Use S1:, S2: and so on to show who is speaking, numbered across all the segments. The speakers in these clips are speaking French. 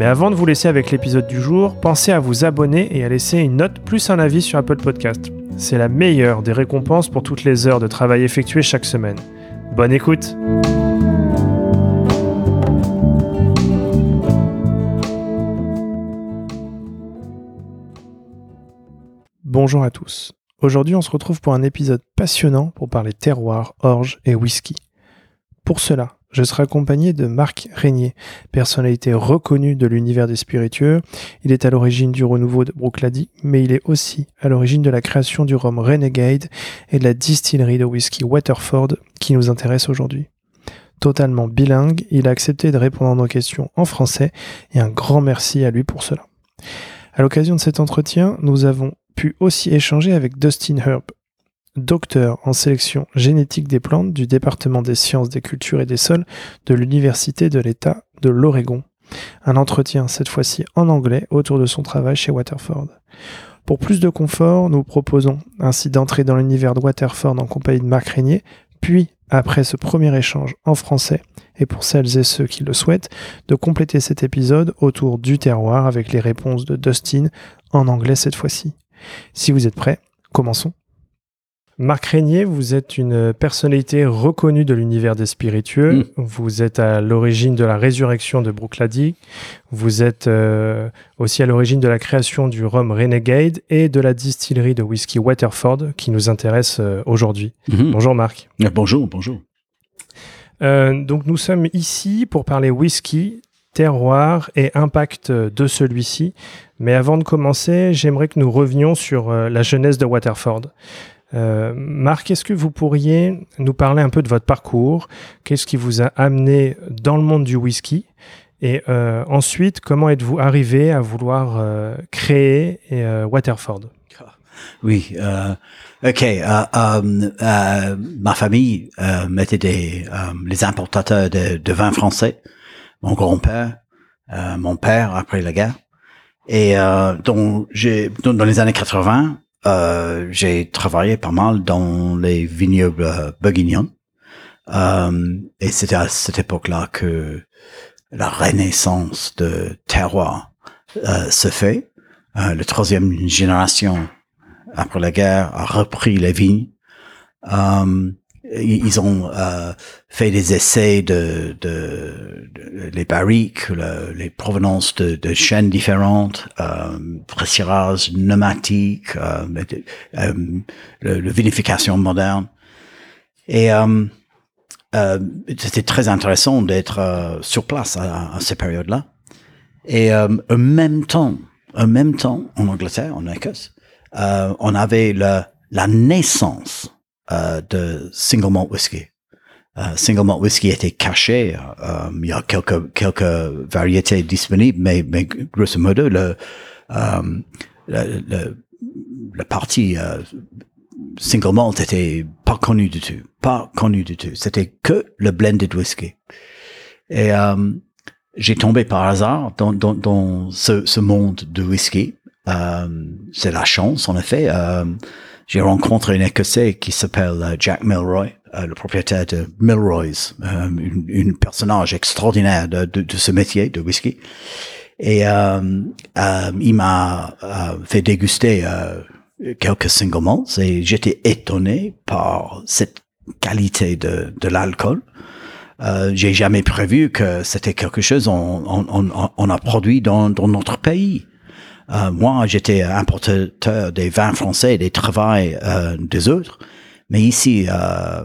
S1: Mais avant de vous laisser avec l'épisode du jour, pensez à vous abonner et à laisser une note plus un avis sur Apple Podcast. C'est la meilleure des récompenses pour toutes les heures de travail effectuées chaque semaine. Bonne écoute Bonjour à tous. Aujourd'hui, on se retrouve pour un épisode passionnant pour parler terroir, orge et whisky. Pour cela, je serai accompagné de Marc Régnier, personnalité reconnue de l'univers des spiritueux. Il est à l'origine du renouveau de Brooklady, mais il est aussi à l'origine de la création du rhum Renegade et de la distillerie de whisky Waterford qui nous intéresse aujourd'hui. Totalement bilingue, il a accepté de répondre à nos questions en français et un grand merci à lui pour cela. À l'occasion de cet entretien, nous avons pu aussi échanger avec Dustin Herb, docteur en sélection génétique des plantes du département des sciences des cultures et des sols de l'Université de l'État de l'Oregon. Un entretien cette fois-ci en anglais autour de son travail chez Waterford. Pour plus de confort, nous proposons ainsi d'entrer dans l'univers de Waterford en compagnie de Marc Régnier, puis, après ce premier échange en français, et pour celles et ceux qui le souhaitent, de compléter cet épisode autour du terroir avec les réponses de Dustin en anglais cette fois-ci. Si vous êtes prêts, commençons. Marc Régnier, vous êtes une personnalité reconnue de l'univers des spiritueux. Mm. Vous êtes à l'origine de la résurrection de Brooklady. Vous êtes euh, aussi à l'origine de la création du rhum Renegade et de la distillerie de whisky Waterford qui nous intéresse euh, aujourd'hui. Mm-hmm. Bonjour Marc.
S2: Euh, bonjour, bonjour.
S1: donc nous sommes ici pour parler whisky, terroir et impact de celui-ci. Mais avant de commencer, j'aimerais que nous revenions sur la jeunesse de Waterford. Euh, Marc, est-ce que vous pourriez nous parler un peu de votre parcours? Qu'est-ce qui vous a amené dans le monde du whisky? Et euh, ensuite, comment êtes-vous arrivé à vouloir euh, créer Waterford?
S2: Oui, ok. ma famille était des, les importateurs de, de vin français. Mon grand-père, mon père après la guerre. Et donc, j'ai, dans les années 80, euh, j'ai travaillé pas mal dans les vignobles euh, bourguignons. Euh, et c'était à cette époque-là que la renaissance de terroir euh, se fait. Euh, la troisième génération après la guerre a repris les vignes. Euh, ils ont euh, fait des essais de, de, de les barriques, les provenances de, de chaînes différentes, euh, pressirage pneumatique, euh, euh, le, vinification moderne. Et euh, euh, c'était très intéressant d'être sur place à, à ces périodes-là. Et en même temps, en même temps, en Angleterre, en Écosse, on avait le, la naissance euh, de single malt whisky. Uh, single malt whisky était caché. Euh, il y a quelques quelques variétés disponibles, mais, grosso modo le um, le, uh, single malt était pas connu du tout, pas connu du tout. C'était que le blended whisky. Et j'ai tombé par hasard dans, dans, ce, ce monde de whisky. C'est la chance, en effet. J'ai rencontré un Écossais qui s'appelle euh, Jack Milroy, euh, le propriétaire de Milroy's, euh, une, personnage extraordinaire de, ce métier de whisky. Et il m'a fait déguster quelques single malts et j'étais étonné par cette qualité de, l'alcool. J'ai jamais prévu que c'était quelque chose on, a produit dans notre pays. Euh, moi, j'étais importateur des vins français et des travails euh, des autres. Mais ici, euh,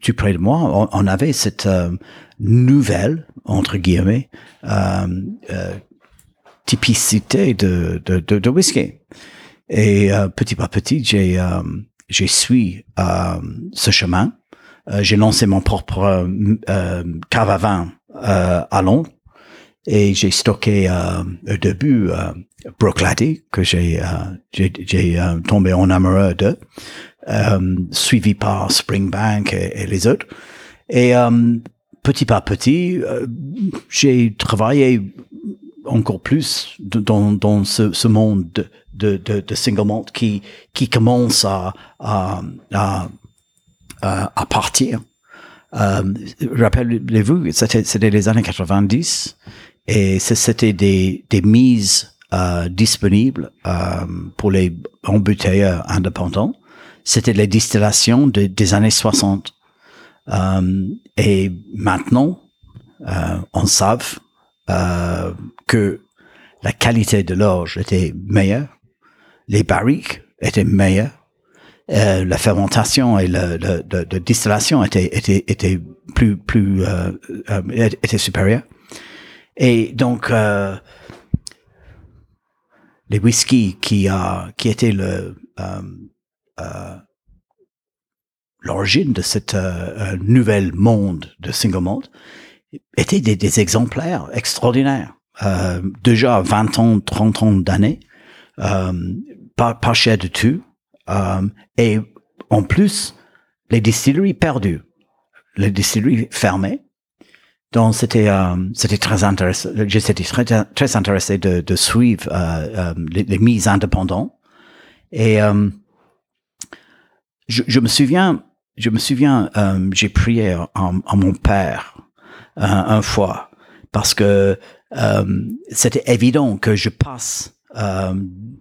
S2: tout près de moi, on, avait cette euh, nouvelle, entre guillemets, euh, typicité de, de, de, de, whisky. Et petit à petit, j'ai j'ai suivi ce chemin. j'ai lancé mon propre cave à vin à Londres et j'ai stocké au début Brooklady, que j'ai j'ai tombé en amoureux de, suivi par Springbank et, les autres. Et petit par petit, j'ai travaillé encore plus dans, dans ce, ce monde de, de, de, single malt qui, qui commence à, à, à, à partir. Euh, Rappelez-vous, c'était les années 90 et c'était des, des mises euh, disponibles euh, pour les embouteilleurs indépendants. C'était les distillations de, des années 60. Euh, et maintenant, euh, on savent euh, que la qualité de l'orge était meilleure, les barriques étaient meilleures, la fermentation et de, distillation était, était, était plus, plus était supérieure. Et donc, les whisky qui a, qui était le, euh, euh, l'origine de cette euh, nouvelle monde de single malt étaient des, des exemplaires extraordinaires. Euh, déjà 20 ans, 30 ans d'années, euh, pas, pas cher du tout. Euh, et en plus, les distilleries perdues, les distilleries fermées. Donc c'était euh, c'était très intéressant. J'étais très très intéressé de, suivre euh, euh les, mises indépendantes. Et je, me souviens, je me souviens, j'ai prié à, mon père un fois parce que c'était évident que je passe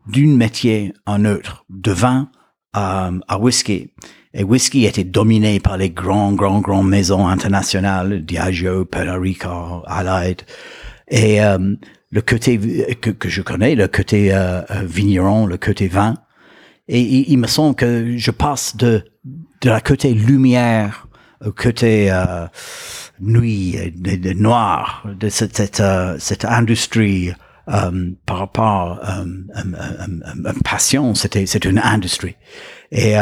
S2: d'une métier à un autre, de vin à, à whisky. Et whisky était dominé par les grands, grands, grands maisons internationales, Diageo, Pernod Ricard, Allied. Et euh, le côté que, je connais, le côté euh, euh vigneron, le côté vin. Et il, me semble que je passe de, de la côté lumière au côté euh, nuit, de, noir, de cette, cette, euh, cette industrie par rapport à passion, c'était c'est une industrie. Et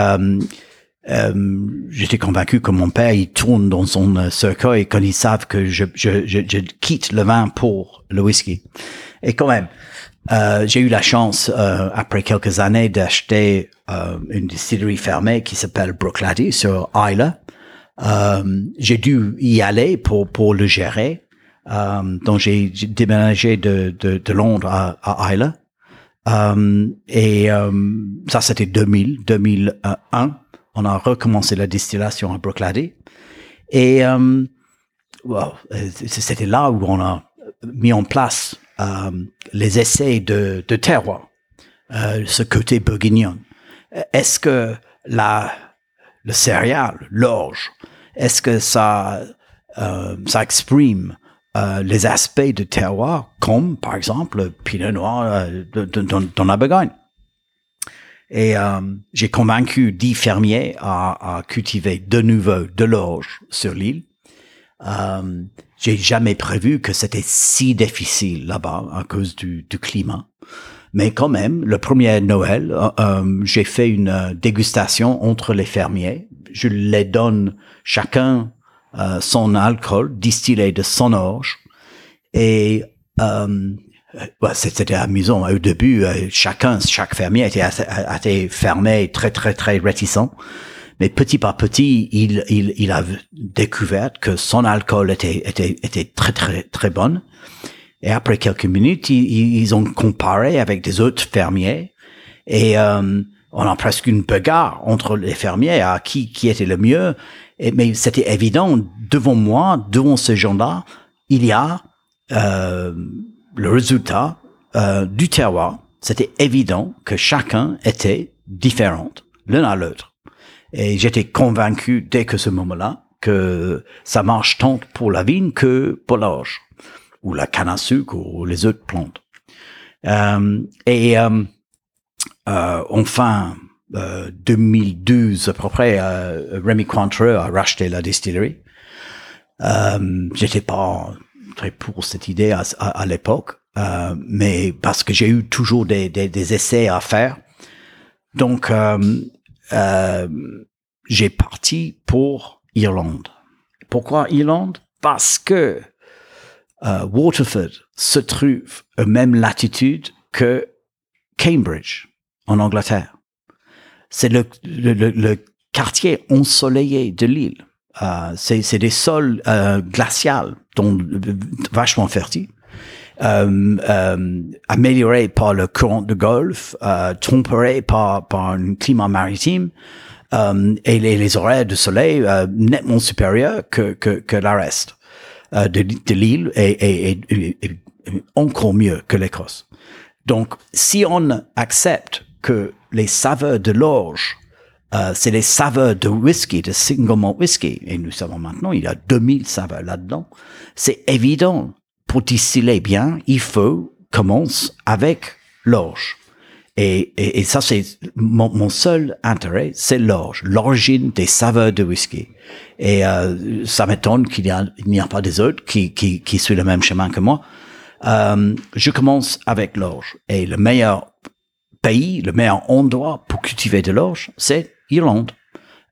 S2: euh, j'étais convaincu que mon père, il tourne dans son cercueil quand ils savent que je, je, je, je, quitte le vin pour le whisky. Et quand même, euh, j'ai eu la chance, euh, après quelques années, d'acheter euh, une distillerie fermée qui s'appelle Brooklady sur Isla. j'ai dû y aller pour, pour le gérer. Euh, donc j'ai déménagé de, de, de, Londres à, à Isla. Euh, et euh, ça c'était 2000, 2001. On a recommencé la distillation à Brooklady. Et euh, c'était là où on a mis en place euh, les essais de, de terroir, euh, ce côté bourguignon. Est-ce que la, le céréal, l'orge, est-ce que ça, euh, ça exprime euh, les aspects de terroir, comme par exemple le pinot noir euh, dans la Bourgogne? Et euh, j'ai convaincu dix fermiers à, à, cultiver de nouveau de l'orge sur l'île. Euh, j'ai jamais prévu que c'était si difficile là-bas à cause du, du, climat. Mais quand même, le premier Noël, euh, j'ai fait une dégustation entre les fermiers. Je les donne chacun euh, son alcool distillé de son orge. Et euh, c'était amusant. Au début, euh, chacun, chaque fermier était, était fermé, très, très, très réticent. Mais petit par petit, il, il, il a découvert que son alcool était, était, était très, très, très bon. Et après quelques minutes, ils, ils ont comparé avec des autres fermiers. Et euh, on a presque une bagarre entre les fermiers à qui, qui était le mieux mais c'était évident devant moi, devant ces gens-là, il y a euh, le résultat euh, du terroir. C'était évident que chacun était différent l'un à l'autre. Et j'étais convaincu dès que ce moment-là que ça marche tant pour la vigne que pour l'orge ou la canne à sucre ou les autres plantes. Euh, et euh, euh enfin, 2012 euh, à peu près, euh, Rémi Cointreau a racheté la distillerie. Euh, J'étais pas très pour cette idée à, l'époque, euh, mais parce que j'ai eu toujours des, essais à faire. Donc, euh, euh, j'ai parti pour Irlande. Pourquoi Irlande? Parce que Waterford se trouve à même latitude que Cambridge, en Angleterre. C'est le, quartier ensoleillé de l'île. Euh, c'est des sols euh, glaciales, donc vachement fertiles. Euh, euh, amélioré par le courant de golfe, euh, tempéré par, par un climat maritime euh, et les, les, horaires de soleil euh, nettement supérieurs que, que, que la reste euh, de, de l'île et, et, et, encore mieux que l'Écosse. Donc, si on accepte que les saveurs de l'orge, euh, c'est les saveurs de whisky, de single malt whisky, et nous savons maintenant, il y a 2000 saveurs là-dedans, c'est évident pour distiller bien, il faut commencer avec l'orge. Et, et, et, ça, c'est mon, mon, seul intérêt, c'est l'orge, l'origine des saveurs de whisky. Et euh, ça m'étonne qu'il n'y a, a, pas des autres qui, qui, qui suivent le même chemin que moi. Euh, je commence avec l'orge. Et le meilleur pays, le meilleur endroit pour cultiver de l'orge, c'est Irlande.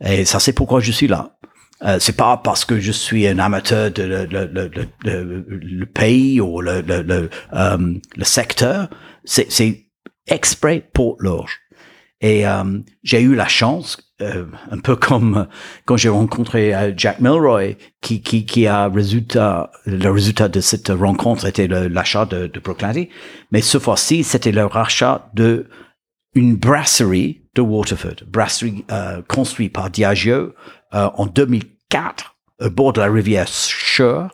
S2: Et ça, c'est pourquoi je suis là. Euh, c'est pas parce que je suis un amateur de le, le, le, le pays ou le, le, euh, secteur. C'est, c'est exprès pour l'orge. Et euh, j'ai eu la chance, euh, un peu comme quand j'ai rencontré euh, Jack Milroy, qui, qui, qui a résultat, le résultat de cette rencontre était l'achat de, de Brooklyn. Mais ce fois-ci, c'était le rachat de une brasserie de Waterford, brasserie euh, construite par Diageo euh, en 2004 au bord de la rivière Cher,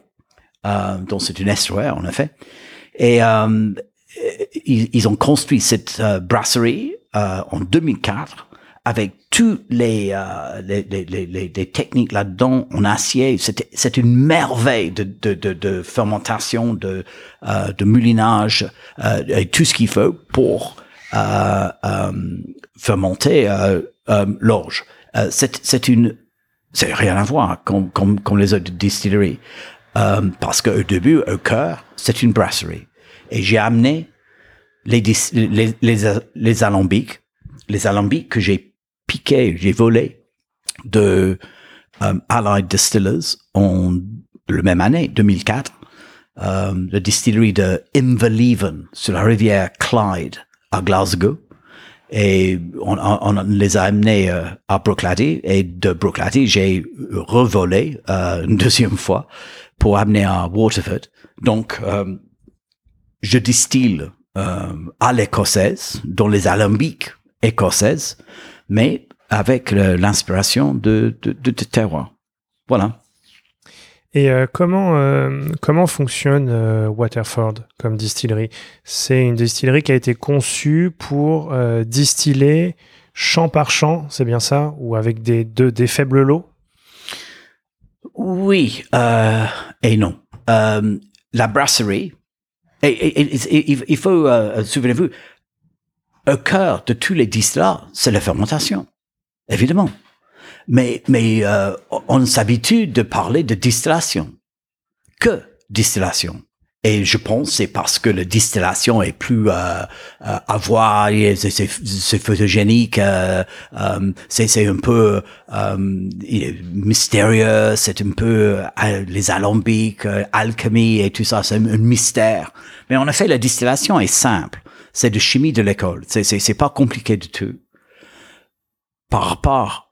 S2: euh, dont c'est une estuaire en effet. Et euh, ils, ils, ont construit cette euh, brasserie euh, en 2004 avec tous les, les, les, les, techniques là-dedans en acier. C'est une merveille de, de, de, de fermentation, de, de moulinage et tout ce qu'il faut pour euh, fermenter l'orge. c'est, c'est une c'est rien à voir comme, comme, comme les autres distilleries. Euh, parce qu'au début, au cœur, c'est une brasserie. Et j'ai amené les, les, les, les, alambics, les alambics que j'ai piqués, j'ai volés de euh, Allied Distillers en le même année, 2004, euh, la distillerie de Inverleven sur la rivière Clyde à Glasgow. Et on, on, les a amenés euh, à Brooklady et de Brooklady j'ai revolé euh, une deuxième fois pour amener à Waterford. Donc euh, je distille euh, à l'écossaise dans les alambics écossaises mais avec l'inspiration de, de, de, de terroir. Voilà
S1: et euh, comment, euh, comment fonctionne euh, Waterford comme distillerie? C'est une distillerie qui a été conçue pour distiller champ par champ, c'est bien ça? Ou avec des, de, des faibles lots?
S2: Oui et non. la brasserie, il faut, souvenez-vous, au cœur de tous les distillats, c'est la fermentation, évidemment mais, mais euh, on s'habitue de parler de distillation. Que distillation? Et je pense c'est parce que la distillation est plus euh, euh, à voir, c'est photogénique, euh, euh c'est un peu euh, mystérieux, c'est un peu les alambics, alchimie et tout ça, c'est un, mystère. Mais en effet, la distillation est simple, c'est de chimie de l'école, c'est pas compliqué du tout. Par rapport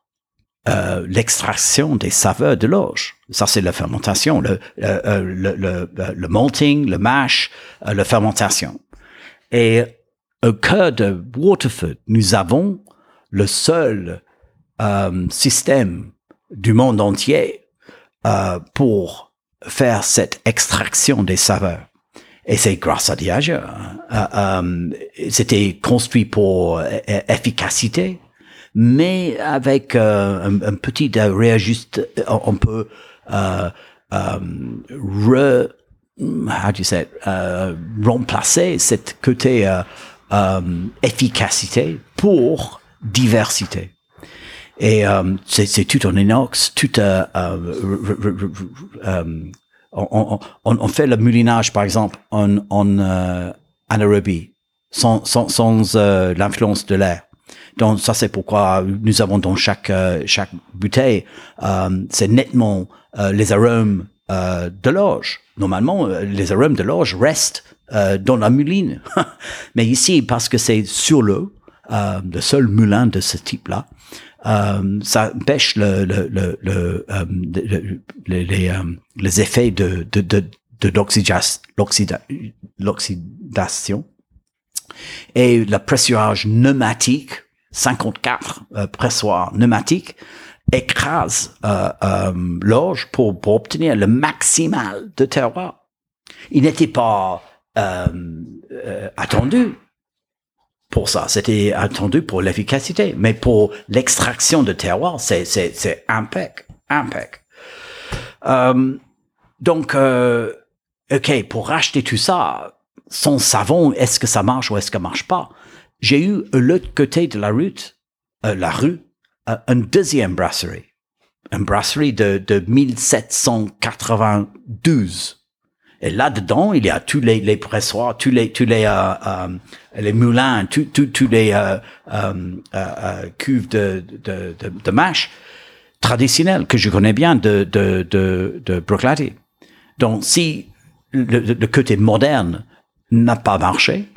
S2: euh, l'extraction des saveurs de l'orge. Ça, c'est la fermentation, le, euh, le, le, le, malting, le mash, euh, la fermentation. Et au cœur de Waterford, nous avons le seul euh, système du monde entier euh, pour faire cette extraction des saveurs. Et c'est grâce à Diageo. Hein. C'était construit pour efficacité, mais avec euh, un, un, petit euh, réajuste, on peut euh, euh, re, how do say it, euh, remplacer cette côté euh, efficacité pour diversité. Et c'est tout en inox, tout on, on, on, fait le moulinage, par exemple, en, en anaérobie, sans, sans, sans l'influence de l'air. Donc ça c'est pourquoi nous avons dans chaque euh, chaque bouteille euh, c'est nettement euh, les arômes de l'orge. Normalement les arômes de l'orge restent dans la mouline. Mais ici, parce que c'est sur l'eau, le seul moulin de ce type-là, euh, ça pêche le, le, le, euh, le- le- les, euh, les effets de, de, de, de l'oxydation et le pressurage pneumatique, 54 euh, pressoirs pneumatiques, écrase euh, euh, l'orge pour, obtenir le maximal de terroir. Il n'était pas euh, attendu pour ça. C'était attendu pour l'efficacité, mais pour l'extraction de terroir, c'est c'est donc, ok, pour racheter tout ça, son savon, est-ce que ça marche ou est-ce que ça marche pas J'ai eu l'autre côté de la route, euh, la rue, euh, une deuxième brasserie, une brasserie de, de 1792. Et là-dedans, il y a tous les, les pressoirs, tous les, tous les, euh, euh, les moulins, tous, les euh, euh, euh, euh, cuves de, de, de, de traditionnelles que je connais bien de, de, de, de Bruichladdich. Donc, si le- le côté moderne n'a pas marché,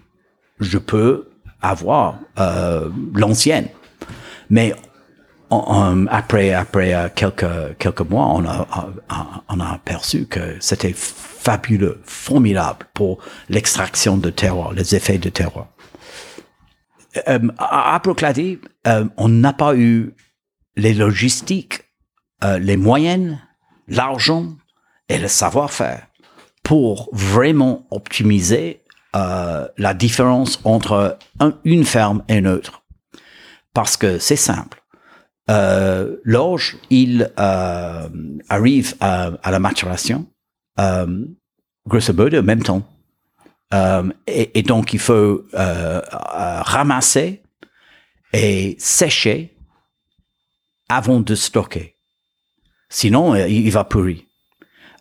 S2: je peux avoir euh, l'ancienne. Mais après après euh, quelques quelques mois, on a on a aperçu que c'était fabuleux, formidable pour l'extraction de terroir, les effets de terroir. Euh, à Bruichladdich, euh, on n'a pas eu les logistiques, euh, les moyens, l'argent et le savoir-faire pour vraiment optimiser euh, la différence entre un- une ferme et une autre. Parce que c'est simple. Euh, L'orge, il euh, arrive à, la maturation, grosso modo, en même temps. Et, donc, il faut ramasser et sécher avant de stocker. Sinon, il va pourrir.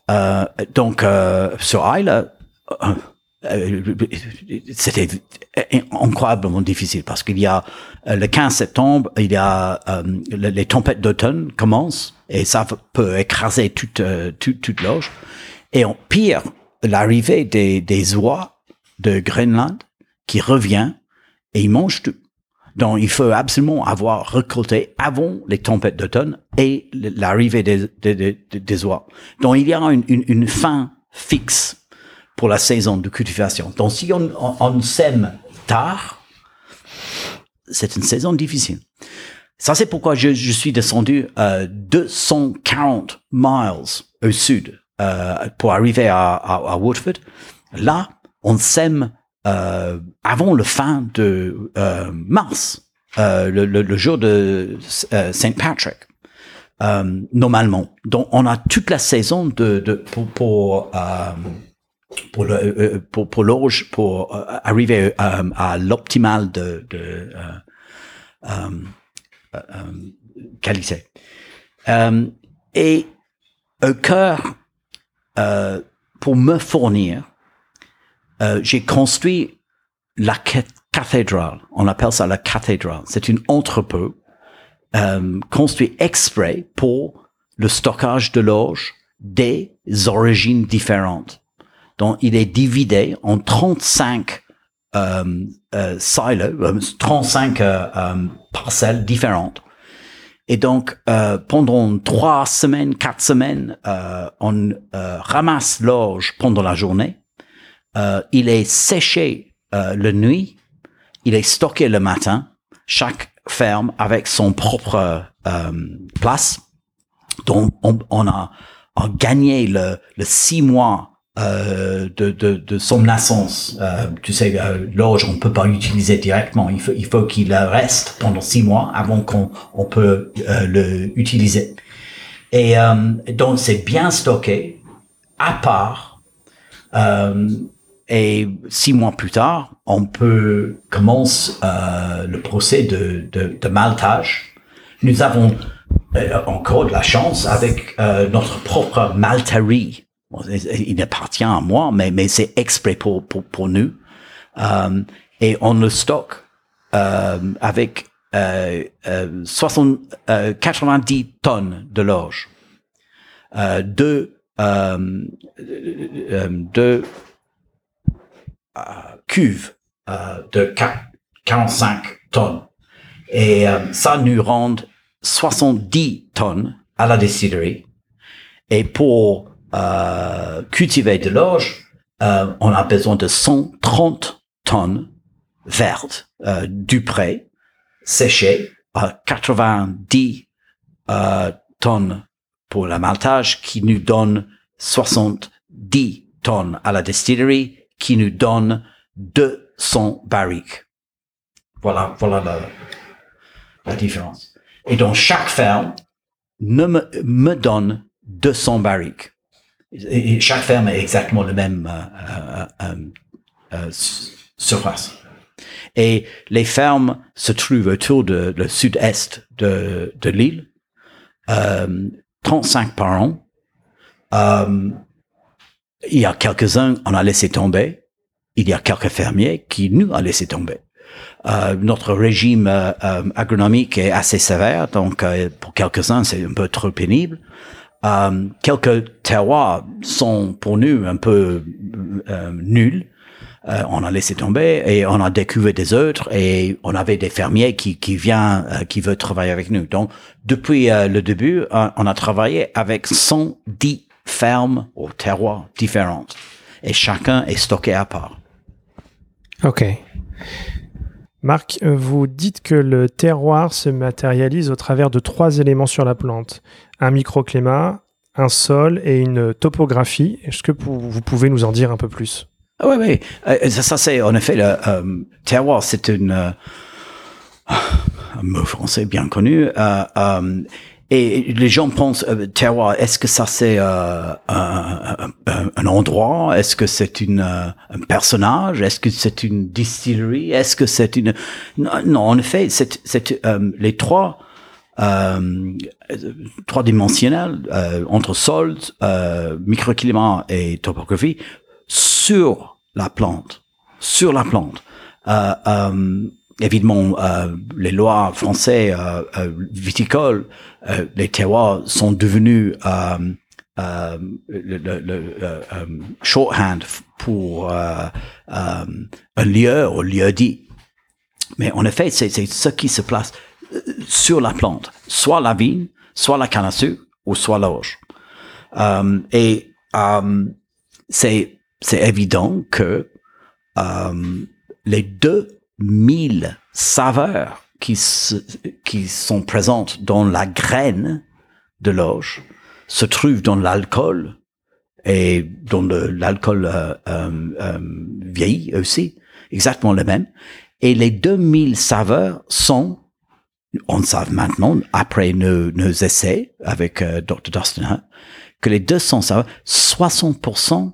S2: Euh, donc, euh, sur Isle, euh, c'était incroyablement difficile parce qu'il y a le 15 septembre, il y a euh, le- les tempêtes d'automne commencent et ça peut écraser toute toute, toute l'orge. Et en pire, l'arrivée des, des oies de Groenland qui revient et ils mangent tout. Donc, il faut absolument avoir récolté avant les tempêtes d'automne et l'arrivée des, des, oies. Donc, il y a une, fin fixe pour la saison de cultivation. Donc, si on, sème tard, c'est une saison difficile. Ça, c'est pourquoi je, suis descendu euh, 240 miles au sud euh, pour arriver à, à, à Woodford. Là, on sème euh, avant le fin de euh, mars, euh, le, jour de euh, Saint Patrick, euh, normalement. Donc, on a toute la saison de, pour pour euh, pour euh, l'orge pour euh, arriver euh, à l'optimal de euh, euh, euh, qualité. Euh, et au cœur, euh, pour me fournir, euh, j'ai construit la ca- cathédrale. On appelle ça la cathédrale. C'est une entrepôt euh, construit exprès pour le stockage de l'orge des origines différentes. Donc, il est divisé en 35 euh, euh, silos, euh, 35 euh, euh, parcelles différentes. Et donc, pendant trois semaines, quatre semaines, on ramasse l'orge pendant la journée. Euh, il est séché euh, la nuit. Il est stocké le matin. Chaque ferme avec son propre euh, place. Donc, on, a, gagné le, six mois euh, de, de, de son naissance. Tu sais, l'orge, on peut pas l'utiliser directement. Il faut, il faut qu'il reste pendant six mois avant qu'on on peut le utiliser. Et donc, c'est bien stocké, à part. Et six mois plus tard, on peut commence euh, le procès de, de, de maltage. Nous avons euh, encore de la chance avec euh, notre propre malterie. Il appartient à moi, mais, mais c'est exprès pour, pour, pour nous. Euh, et on le stocke euh, avec euh, euh, 60, euh, 90 tonnes de l'orge. Euh, deux, deux cuves de 45 tonnes. Et ça nous rend 70 tonnes à la distillerie. Et pour cultiver de l'orge, on a besoin de 130 tonnes vertes du pré séchées à 90 euh, tonnes pour le maltage qui nous donne 70 tonnes à la distillerie qui nous donne 200 barriques. Voilà, voilà la, la différence. Et donc chaque ferme me, donne 200 barriques. Et chaque ferme est exactement le même euh, euh, euh, surface. Et les fermes se trouvent autour de le sud-est de, de l'île, euh, 35 par an. Euh, il y a quelques-uns, on a laissé tomber. Il y a quelques fermiers qui nous ont laissé tomber. Euh, notre régime euh, euh, agronomique est assez sévère, donc pour quelques-uns, c'est un peu trop pénible. quelques terroirs sont pour nous un peu nuls. Euh, on a laissé tomber et on a découvert des autres et on avait des fermiers qui qui vient euh, qui veut travailler avec nous. Donc depuis euh, le début, on a travaillé avec 110 fermes au terroirs différentes et chacun est stocké à part.
S1: Ok. Marc, vous dites que le terroir se matérialise au travers de trois éléments sur la plante un microclimat, un sol et une topographie. Est-ce que vous pouvez nous en dire un peu plus?
S2: Oui, oui. Euh, ça, ça c'est en effet le euh, terroir, c'est une euh, un mot français bien connu. Et les gens pensent terroir. Est-ce que ça c'est un, un, endroit? Est-ce que c'est une un personnage? Est-ce que c'est une distillerie? Est-ce que c'est une non, en effet, c'est c'est les trois. Euh, trois dimensionnels euh, entre sol, euh, microclimat et topographie sur la plante, sur la plante. Euh, euh, évidemment, euh, les lois françaises viticoles, les terroirs sont devenus le, le, shorthand pour un lieu ou lieu dit. Mais en effet, c'est ce qui se place sur la plante, soit la vigne, soit la canne à sucre, ou soit l'orge. et c'est évident que euh, les 2000 saveurs qui, qui sont présentes dans la graine de l'orge se trouvent dans l'alcool et dans l'alcool euh, euh, euh, vieilli aussi, exactement le même. Et les 2000 saveurs sont, on sait maintenant, après nos, nos essais avec euh, Dr. Dustin que les 200 saveurs, 60%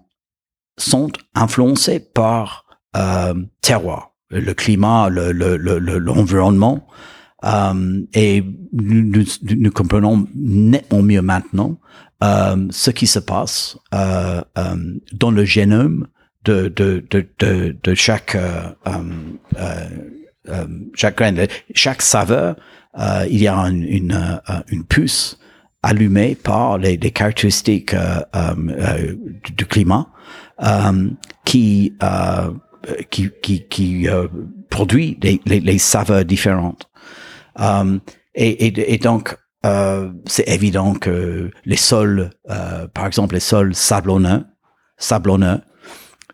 S2: sont influencés par euh, terroir, le climat, l'environnement. Le, euh, et nous, nous, comprenons nettement mieux maintenant euh, ce qui se passe euh, euh dans le génome de, de, de, de, de chaque, euh, chaque graine. Chaque saveur, il y a une, une, une puce allumée par les, les caractéristiques du, du, climat euh, qui, euh, qui, qui, qui euh, produit les, saveurs différentes. Et, et, et, donc, c'est évident que les sols, par exemple les sols sablonneux, sablonneux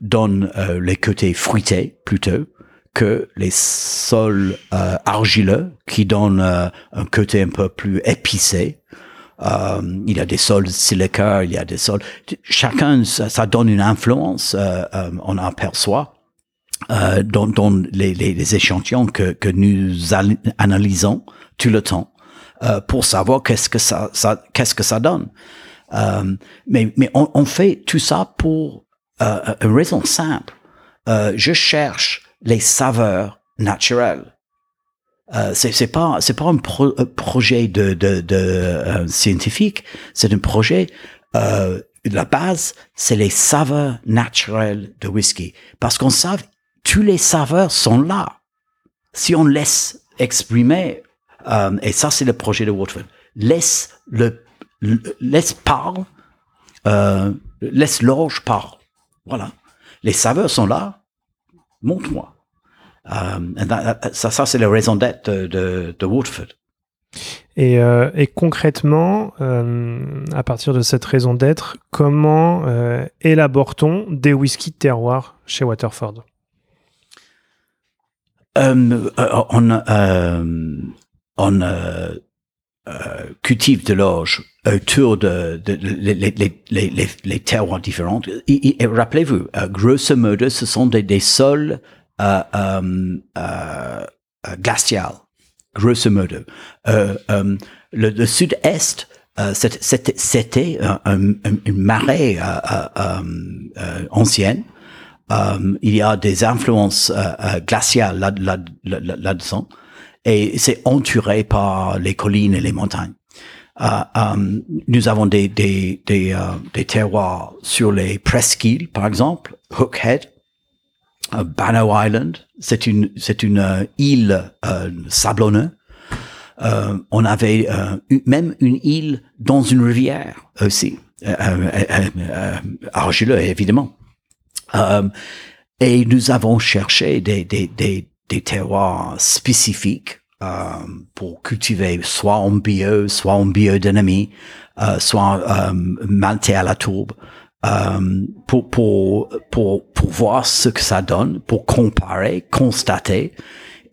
S2: donnent les côtés fruités plutôt que les sols argileux qui donnent un côté un peu plus épicé euh, il y a des sols silica, il y a des sols. Chacun, ça, donne une influence. Euh, euh, on aperçoit euh, dans, dans les, les, les, échantillons que, que nous analysons tout le temps euh, pour savoir qu'est-ce que ça, ça qu'est-ce que ça donne. Euh, mais mais on, on, fait tout ça pour une raison simple. je cherche les saveurs naturelles. Euh, c'est pas c'est pas un, projet de, de, de euh, scientifique, c'est un projet euh, la base, c'est les saveurs naturelles de whisky. Parce qu'on sait, tous les saveurs sont là. Si on laisse exprimer, euh, et ça c'est le projet de Waterford, laisse le, laisse parle, euh, laisse l'orge parle. Voilà. Les saveurs sont là, montre-moi. ça, ça c'est la raison d'être de, Waterford.
S1: Et, euh, concrètement, euh, à partir de cette raison d'être, comment euh, élabore-t-on des whiskies de terroir chez Waterford?
S2: Euh, On, on cultive de l'orge autour de, de. Et, rappelez-vous, grosso modo, ce sont des, sols glaciales grosso. Euh, euh, le, sud-est, euh, c'était une marée ancienne. Il y a des influences glaciales là-dedans. Là, et c'est entouré par les collines et les montagnes. nous avons des, des, des, des terroirs sur les presqu'îles, par exemple, Hookhead, Banner Island, c'est une une euh, île euh, sablonneuse. Euh, on avait euh, même une île dans une rivière aussi, argileux évidemment. Et nous avons cherché des des des, des terroirs spécifiques pour cultiver soit en bio, soit en biodynamie, soit maltais à la tourbe. Euh, pour, pour, pour, pour voir ce que ça donne, pour comparer, constater,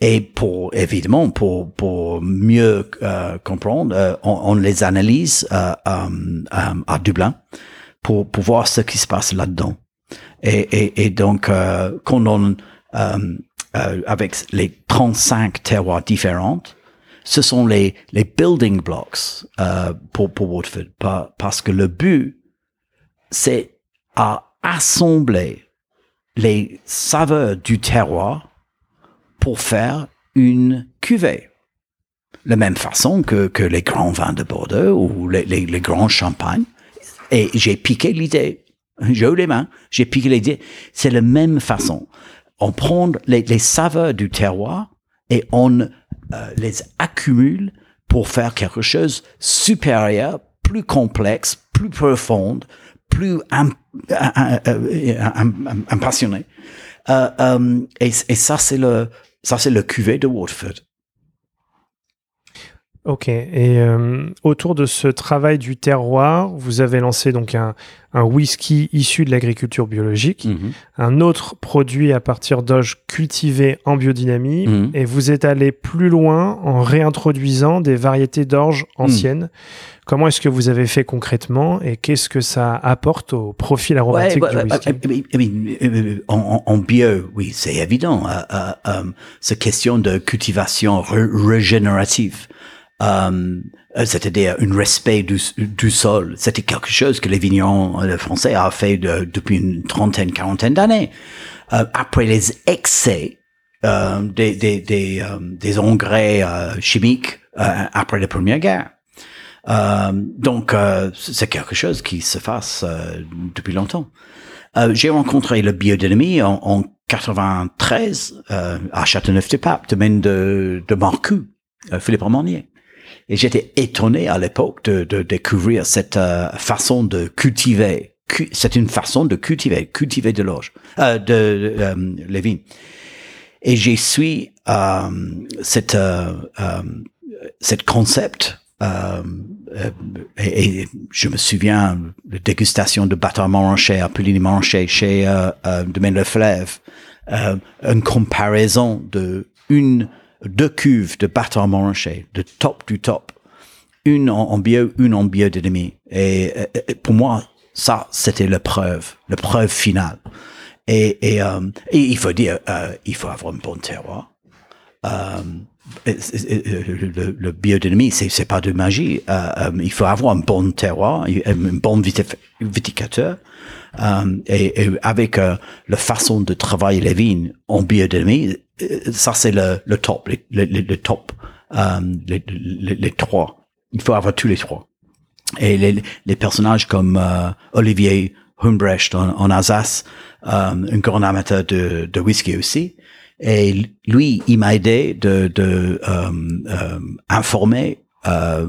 S2: et pour évidemment pour pour mieux euh, comprendre, euh, on, on, les analyse euh, à Dublin pour pour voir ce qui se passe là-dedans. Et, et, et donc quand on avec les 35 terroirs différents, ce sont les les building blocks pour pour Waterford, parce que le but c'est à assembler les saveurs du terroir pour faire une cuvée. De la même façon que, que les grands vins de Bordeaux ou les, les, les grands champagnes. Et j'ai piqué l'idée. J'ai eu les mains, j'ai piqué l'idée. C'est la même façon. On prend les, les saveurs du terroir et on euh, les accumule pour faire quelque chose supérieur, plus complexe, plus profonde, plus impassionné. Euh, euh, et, et, ça, c'est le, ça, c'est le cuvée de Waterford.
S1: Ok. Et euh, autour de ce travail du terroir, vous avez lancé donc un, un whisky issu de l'agriculture biologique,
S2: Mhm.
S1: un autre produit à partir d'orge cultivé en biodynamie,
S2: Mhm.
S1: et vous êtes allé plus loin en réintroduisant des variétés d'orge anciennes. Comment est-ce que vous avez fait concrètement et qu'est-ce que ça apporte au profil aromatique
S2: Ouais,
S1: du
S2: ouais,
S1: whisky?
S2: I mean, euh, en, en bio, oui, c'est évident. Euh, euh, euh, c'est question de cultivation ré- régénérative. Euh, euh, c'est-à-dire un respect du, du sol. C'était quelque chose que les vignerons euh, français ont fait de- depuis une trentaine, quarantaine d'années. Euh, après les excès euh, des, des, des, euh, des engrais chimiques après la Première Guerre. Donc, c'est quelque chose qui se fasse depuis longtemps. J'ai rencontré le biodynamie en, en 93 euh, à Châteauneuf-du-Pape, domaine de, de Marcoux, Philippe Romanier. Et j'étais étonné à l'époque de, de découvrir cette euh, façon de cultiver. Cu- C'est une façon de cultiver, cultiver de l'orge, euh, de euh, les vignes. Et j'ai su euh, cette euh, euh, cette concept. Euh, et, et je me souviens de dégustation de bâtard Montrachet à Montrachet chez euh, euh, Domaine Le Fleuve, euh, une comparaison de une deux cuves de bâtard Montrachet, de top du top, une en, bio, une en biodynamie. Et, et- pour moi, ça, c'était la preuve, la preuve finale. Et, euh, et il faut dire, euh, il faut avoir un bon terroir. Euh, le, le biodynamie, c'est c'est pas de magie. Euh, euh, il faut avoir un bon terroir, un bon viticulteur, euh, et, et avec euh, la façon de travailler les vignes en biodynamie, euh, ça c'est le, le top, les- le top, les, les, les trois. Il faut avoir tous les trois. Et les, les personnages comme Olivier Humbrecht en, en Alsace, un grand amateur de, de whisky aussi. Et lui, il m'a aidé de, de euh, euh, informer euh,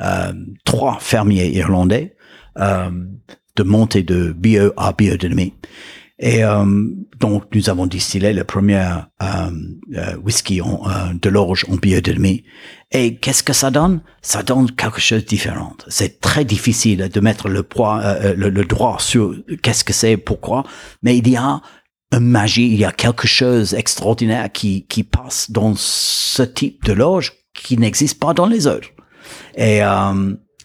S2: euh, trois fermiers irlandais de monter de bio à biodynamie. Et euh, donc, nous avons distillé le premier euh, whisky de l'orge en biodynamie. Et qu'est-ce que ça donne? Ça donne quelque chose de différent. C'est très difficile de mettre le poids, le, le, droit sur qu'est-ce que c'est, pourquoi. Mais il y a une magie, il y a quelque chose d'extraordinaire qui, qui passe dans ce type de l'orge qui n'existe pas dans les autres. Et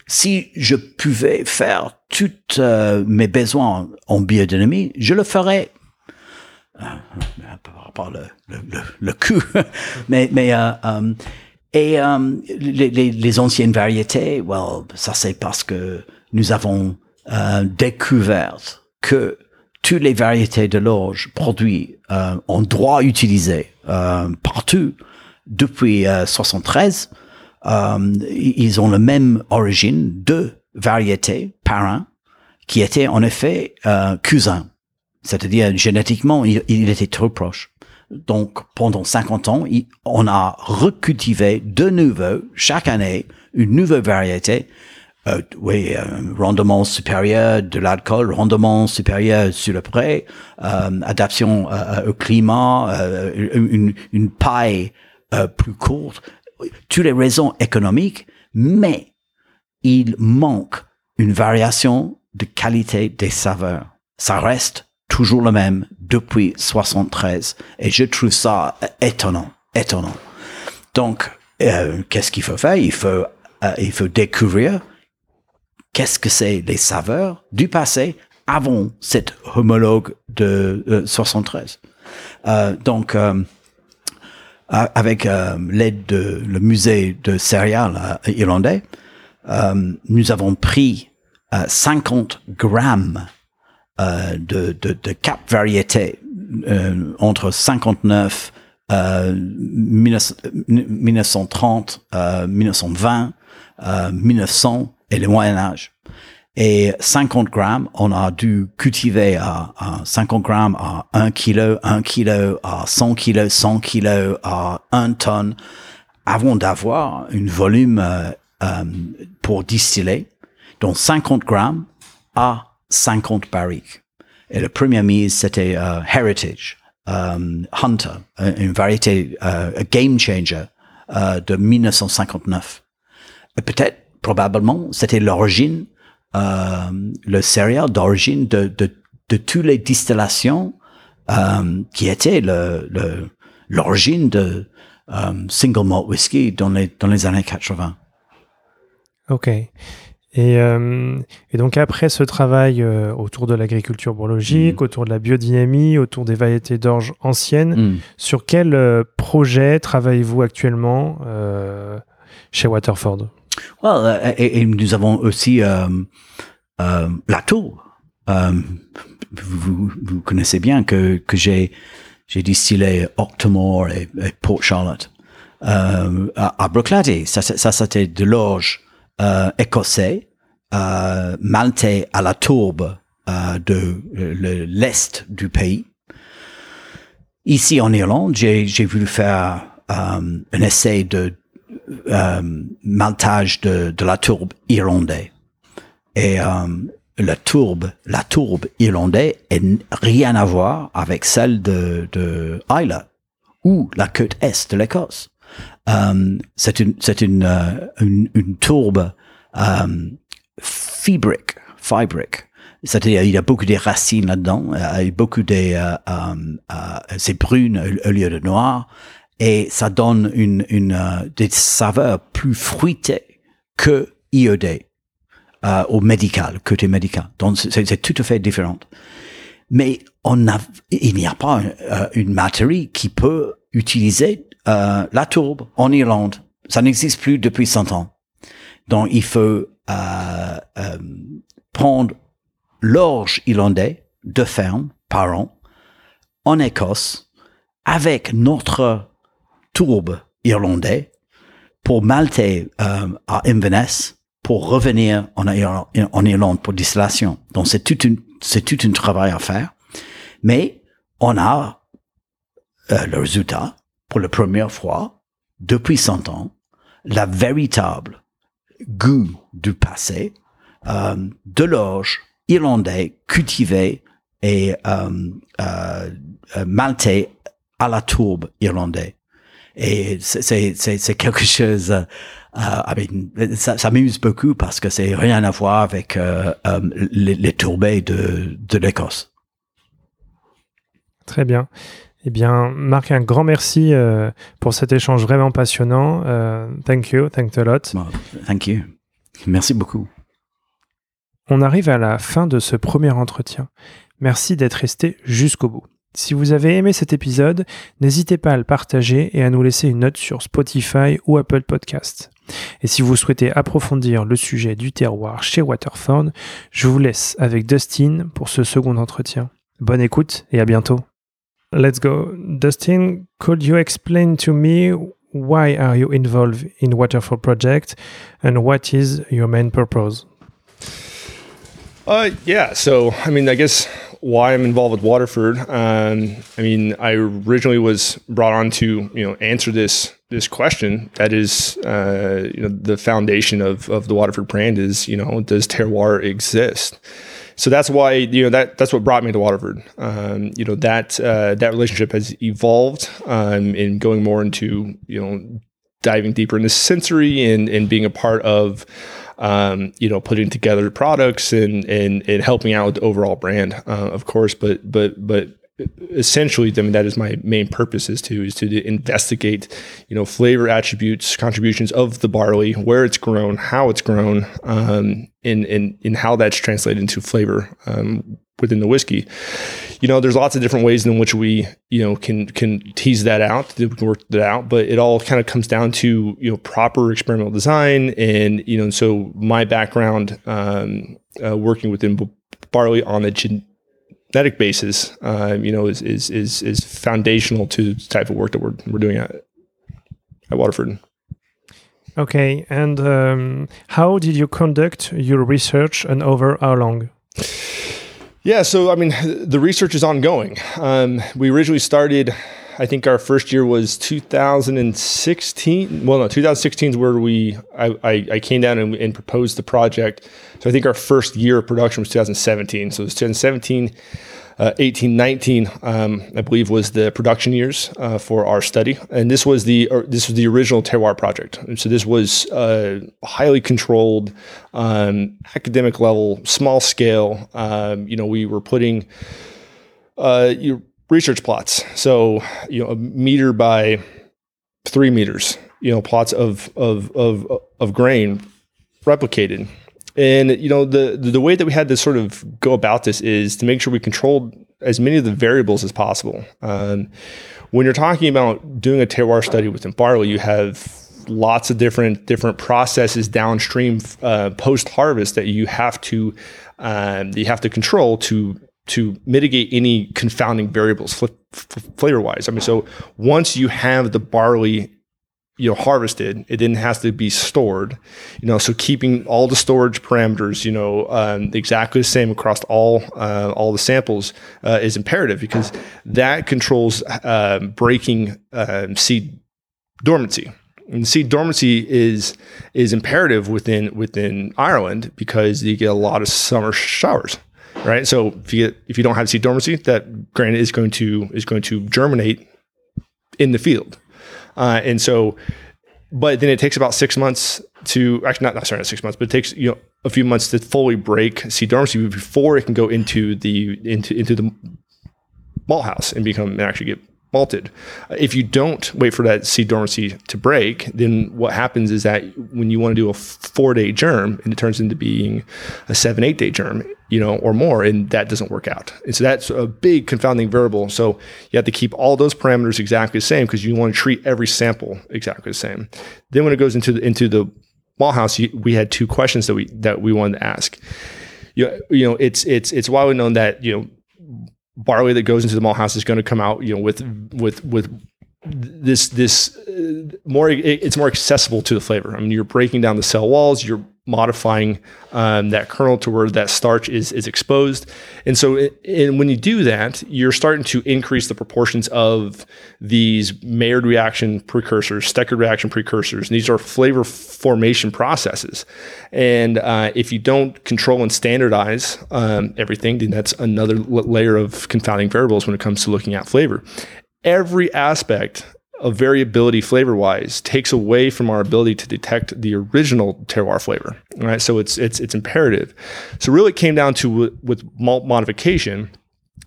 S2: si je pouvais faire tous euh, mes besoins en biodynamie, je le ferais. Euh, par rapport le, le, le, cul. mais, mais euh, euh et euh, les, les, les, anciennes variétés, well, ça c'est parce que nous avons découvert que toutes les variétés de l'orge produites ont droit utiliser partout depuis 73 euh, ils ont la même origine, deux variétés parents qui étaient en effet euh, cousins. C'est-à-dire génétiquement, ils il étaient trop proches. Donc pendant 50 ans, on a recultivé de nouveau chaque année une nouvelle variété. Euh, oui, euh, rendement supérieur de l'alcool, rendement supérieur sur le pré, euh, adaptation au climat, une, une paille plus courte toutes les raisons économiques, mais il manque une variation de qualité des saveurs. Ça reste toujours le même depuis 73 et je trouve ça étonnant, étonnant. Donc, euh, qu'est-ce qu'il faut faire? Il faut, euh, il faut découvrir qu'est-ce que c'est les saveurs du passé avant cette homologue de 73. Euh, donc, avec euh, l'aide de le musée de céréales irlandais, euh, nous avons pris 50 euh, grammes de, de, de cap variété entre 59 1930, 1920, 1900 et le Moyen Âge. Et 50 grammes, on a dû cultiver à, 50 grammes à 1 kilo, 1 kilo, à 100 kilos, 100 kilos, à 1 tonne, avant d'avoir un volume euh, euh, pour distiller, donc 50 grammes à 50 barriques. Et le premier mise, c'était euh, Heritage, Hunter, une variété, un game changer de 1959. Et peut-être, probablement, c'était l'origine euh, le céréal d'origine de, toutes les distillations euh, qui étaient l'origine de single malt whisky dans les, dans les années 80.
S1: Ok. Et, et, donc après ce travail autour de l'agriculture biologique, mm. autour de la biodynamie, autour des variétés d'orge anciennes, mm. sur quel projet travaillez-vous actuellement chez Waterford?
S2: Well, et, et, nous avons aussi euh, euh, la tour. Euh, vous, vous, connaissez bien que, que j'ai j'ai distillé Octomore et, et, Port Charlotte euh, à, à Brooklady. Ça, ça c'était de l'orge euh, écossais, euh, maltais à la tourbe euh, de l'est du pays. Ici en Irlande, j'ai voulu faire un essai de euh, maltage de, de, la tourbe irlandaise. Et euh, la tourbe, la tourbe irlandaise n'a rien à voir avec celle de, de ou la côte est de l'Écosse. Euh, c'est une, c'est une, euh, une, une, tourbe euh, fibrique, fibrique. C'est-à-dire, il y a beaucoup de racines là-dedans, a beaucoup de, euh, c'est brune au lieu de noir, et ça donne une, une euh, des saveurs plus fruitées que iodées euh, au médical, côté médical. Donc c'est tout à fait différent. Mais on a, il n'y a pas euh, une matière qui peut utiliser euh, la tourbe en Irlande. Ça n'existe plus depuis 100 ans. Donc il faut euh, prendre l'orge irlandais de ferme par an en Écosse avec notre tourbe irlandais pour malter euh, à Inverness pour revenir en, Irlande pour distillation. Donc c'est tout une un travail à faire, mais on a euh, le résultat pour la première fois depuis 100 ans la véritable goût du passé euh, de l'orge irlandais cultivé et euh, euh, maltais à la tourbe irlandais. Et c'est quelque chose, euh, euh ça, ça m'amuse beaucoup parce que c'est rien à voir avec euh, euh, les, les tourbés de, de l'Écosse.
S1: Très bien. Eh bien, Marc, un grand merci euh, pour cet échange vraiment passionnant. Euh, thank you, thanks a lot.
S2: thank you. Merci beaucoup.
S1: On arrive à la fin de ce premier entretien. Merci d'être resté jusqu'au bout. Si vous avez aimé cet épisode, n'hésitez pas à le partager et à nous laisser une note sur Spotify ou Apple Podcast. Et si vous souhaitez approfondir le sujet du terroir chez Waterford, je vous laisse avec Dustin pour ce second entretien. Bonne écoute et à bientôt. Let's go. Dustin, could you explain to me why are you involved in Waterford project and what is your main purpose?
S3: Uh, yeah. So, I mean, I guess why I'm involved with Waterford. Um, I mean, I originally was brought on to you know answer this this question. That is, uh, you know, the foundation of of the Waterford brand is you know, does terroir exist? So that's why you know that that's what brought me to Waterford. Um, you know that uh, that relationship has evolved um, in going more into you know diving deeper into sensory and and being a part of um, you know putting together products and and and helping out with the overall brand, uh, of course. But but but essentially, I mean, that is my main purpose is to is to investigate, you know, flavor attributes, contributions of the barley, where it's grown, how it's grown, um, and and and how that's translated into flavor um, within the whiskey. You know, there's lots of different ways in which we, you know, can can tease that out, we can work that out, but it all kind of comes down to you know proper experimental design, and you know, and so my background um, uh, working within barley on the genetic basis, uh, you know, is, is is is foundational to the type of work that we're we're doing at at Waterford.
S1: Okay, and um, how did you conduct your research, and over how long?
S3: Yeah, so I mean, the research is ongoing. Um, we originally started. I think our first year was 2016. Well, no, 2016 is where we I, I, I came down and, and, proposed the project. So I think our first year of production was 2017. So it was 2017 uh, 18, 19, um, I believe, was the production years uh, for our study, and this was the this was the original terroir project. And so this was uh, highly controlled, um, academic level, small scale. Um, you know, we were putting uh, research plots, so you know, a meter by three meters, you know, plots of of of of grain replicated and you know the the way that we had to sort of go about this is to make sure we controlled as many of the variables as possible. Um, when you're talking about doing a terroir study within barley, you have lots of different different processes downstream uh, post harvest that you have to um, you have to control to to mitigate any confounding variables fl- flavor wise. I mean, so once you have the barley you know harvested it then has to be stored you know so keeping all the storage parameters you know um, exactly the same across all uh, all the samples uh, is imperative because that controls uh, breaking um, seed dormancy and seed dormancy is is imperative within within Ireland because you get a lot of summer showers right so if you if you don't have seed dormancy that grain is going to is going to germinate in the field uh, and so, but then it takes about six months to actually not, not sorry, not six months, but it takes you know a few months to fully break seed dormancy before it can go into the into into the malt house and become and actually get malted. If you don't wait for that seed dormancy to break, then what happens is that when you want to do a four day germ and it turns into being a seven, eight day germ, you know, or more, and that doesn't work out. And so that's a big confounding variable. So you have to keep all those parameters exactly the same because you want to treat every sample exactly the same. Then when it goes into the, into the malt house, we had two questions that we that we wanted to ask. You know, you know, it's it's it's widely known that you know barley that goes into the malt house is going to come out, you know, with with with this this uh, more it's more accessible to the flavor. I mean, you're breaking down the cell walls, you're modifying um, that kernel to where that starch is is exposed. And so, it, and when you do that, you're starting to increase the proportions of these Maillard reaction precursors, Stecker reaction precursors. And these are flavor formation processes. And uh, if you don't control and standardize um, everything, then that's another layer of confounding variables when it comes to looking at flavor. Every aspect of variability flavor wise takes away from our ability to detect the original terroir flavor. Right. So it's it's it's imperative. So really it came down to w- with malt modification,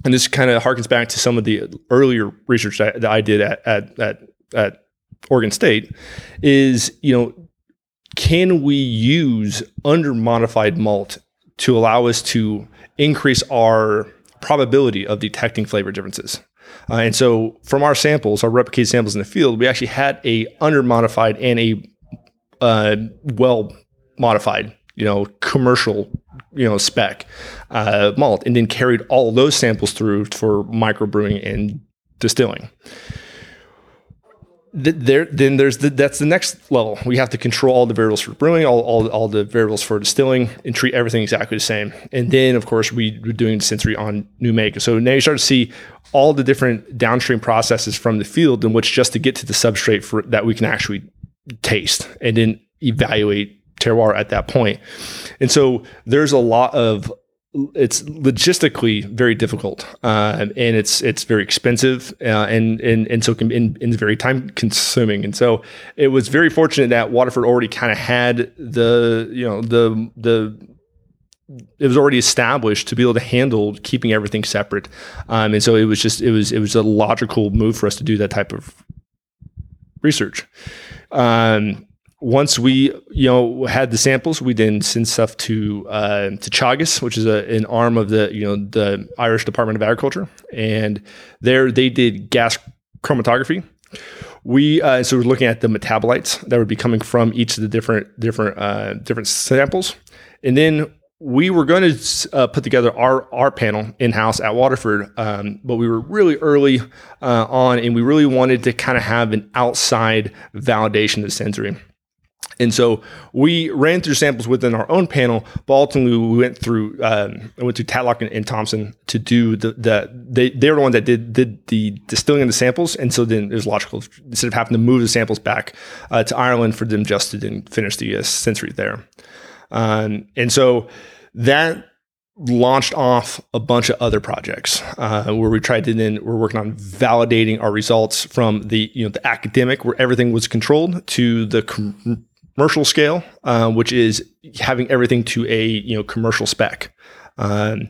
S3: and this kind of harkens back to some of the earlier research that, that I did at, at at at Oregon State, is you know can we use under modified malt to allow us to increase our probability of detecting flavor differences uh, and so from our samples, our replicated samples in the field, we actually had a under modified and a uh, well modified, you know, commercial, you know, spec uh, malt, and then carried all those samples through for microbrewing and distilling. There then there's the, that's the next level. We have to control all the variables for brewing all, all, all the variables for distilling and treat everything exactly the same. And then of course we were doing the sensory on new make so now you start to see all the different downstream processes from the field in which just to get to the substrate for that we can actually taste and then evaluate terroir at that point and so there's a lot of it's logistically very difficult, uh, and it's it's very expensive, uh, and and and so can and, and very time consuming. And so it was very fortunate that Waterford already kind of had the you know the the it was already established to be able to handle keeping everything separate, um, and so it was just it was it was a logical move for us to do that type of research. Um, once we you know had the samples, we then send stuff to uh, to Teagasc, which is a, an arm of the you know the Irish Department of Agriculture, and there they did gas chromatography. We uh, so we're looking at the metabolites that would be coming from each of the different different uh, different samples, and then we were going to uh, put together our our panel in house at Waterford, um, but we were really early uh, on, and we really wanted to kind of have an outside validation of sensory. And so we ran through samples within our own panel, but ultimately we went through um, went to Tatlock and, and, Thompson to do the, the they they're the one that did did the distilling of the samples, and so then it was logical instead of having to move the samples back uh, to Ireland for them just to finish the uh, sensory there. Um, and so that launched off a bunch of other projects uh, where we tried to then we're working on validating our results from the you know the academic where everything was controlled to the com- commercial scale, uh, which is having everything to a you know commercial spec. Um,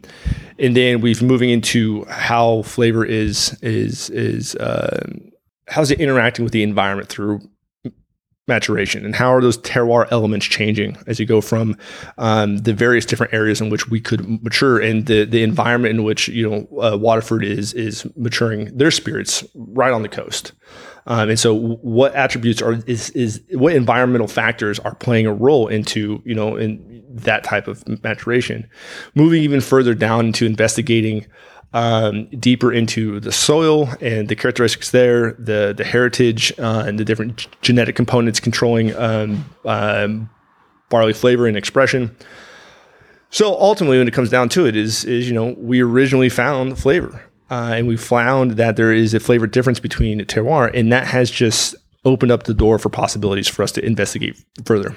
S3: and then we've moving into how flavor is is is uh, how's it interacting with the environment through maturation and how are those terroir elements changing as you go from um, the various different areas in which we could mature and the the environment in which you know uh, Waterford is is maturing their spirits right on the coast. Um, and so, what attributes are is is what environmental factors are playing a role into you know in that type of maturation? Moving even further down into investigating um, deeper into the soil and the characteristics there, the the heritage uh, and the different genetic components controlling um, um, barley flavor and expression. So ultimately, when it comes down to it, is is you know we originally found flavor uh, and we found that there is a flavor difference between terroir, and that has just opened up the door for possibilities for us to investigate further.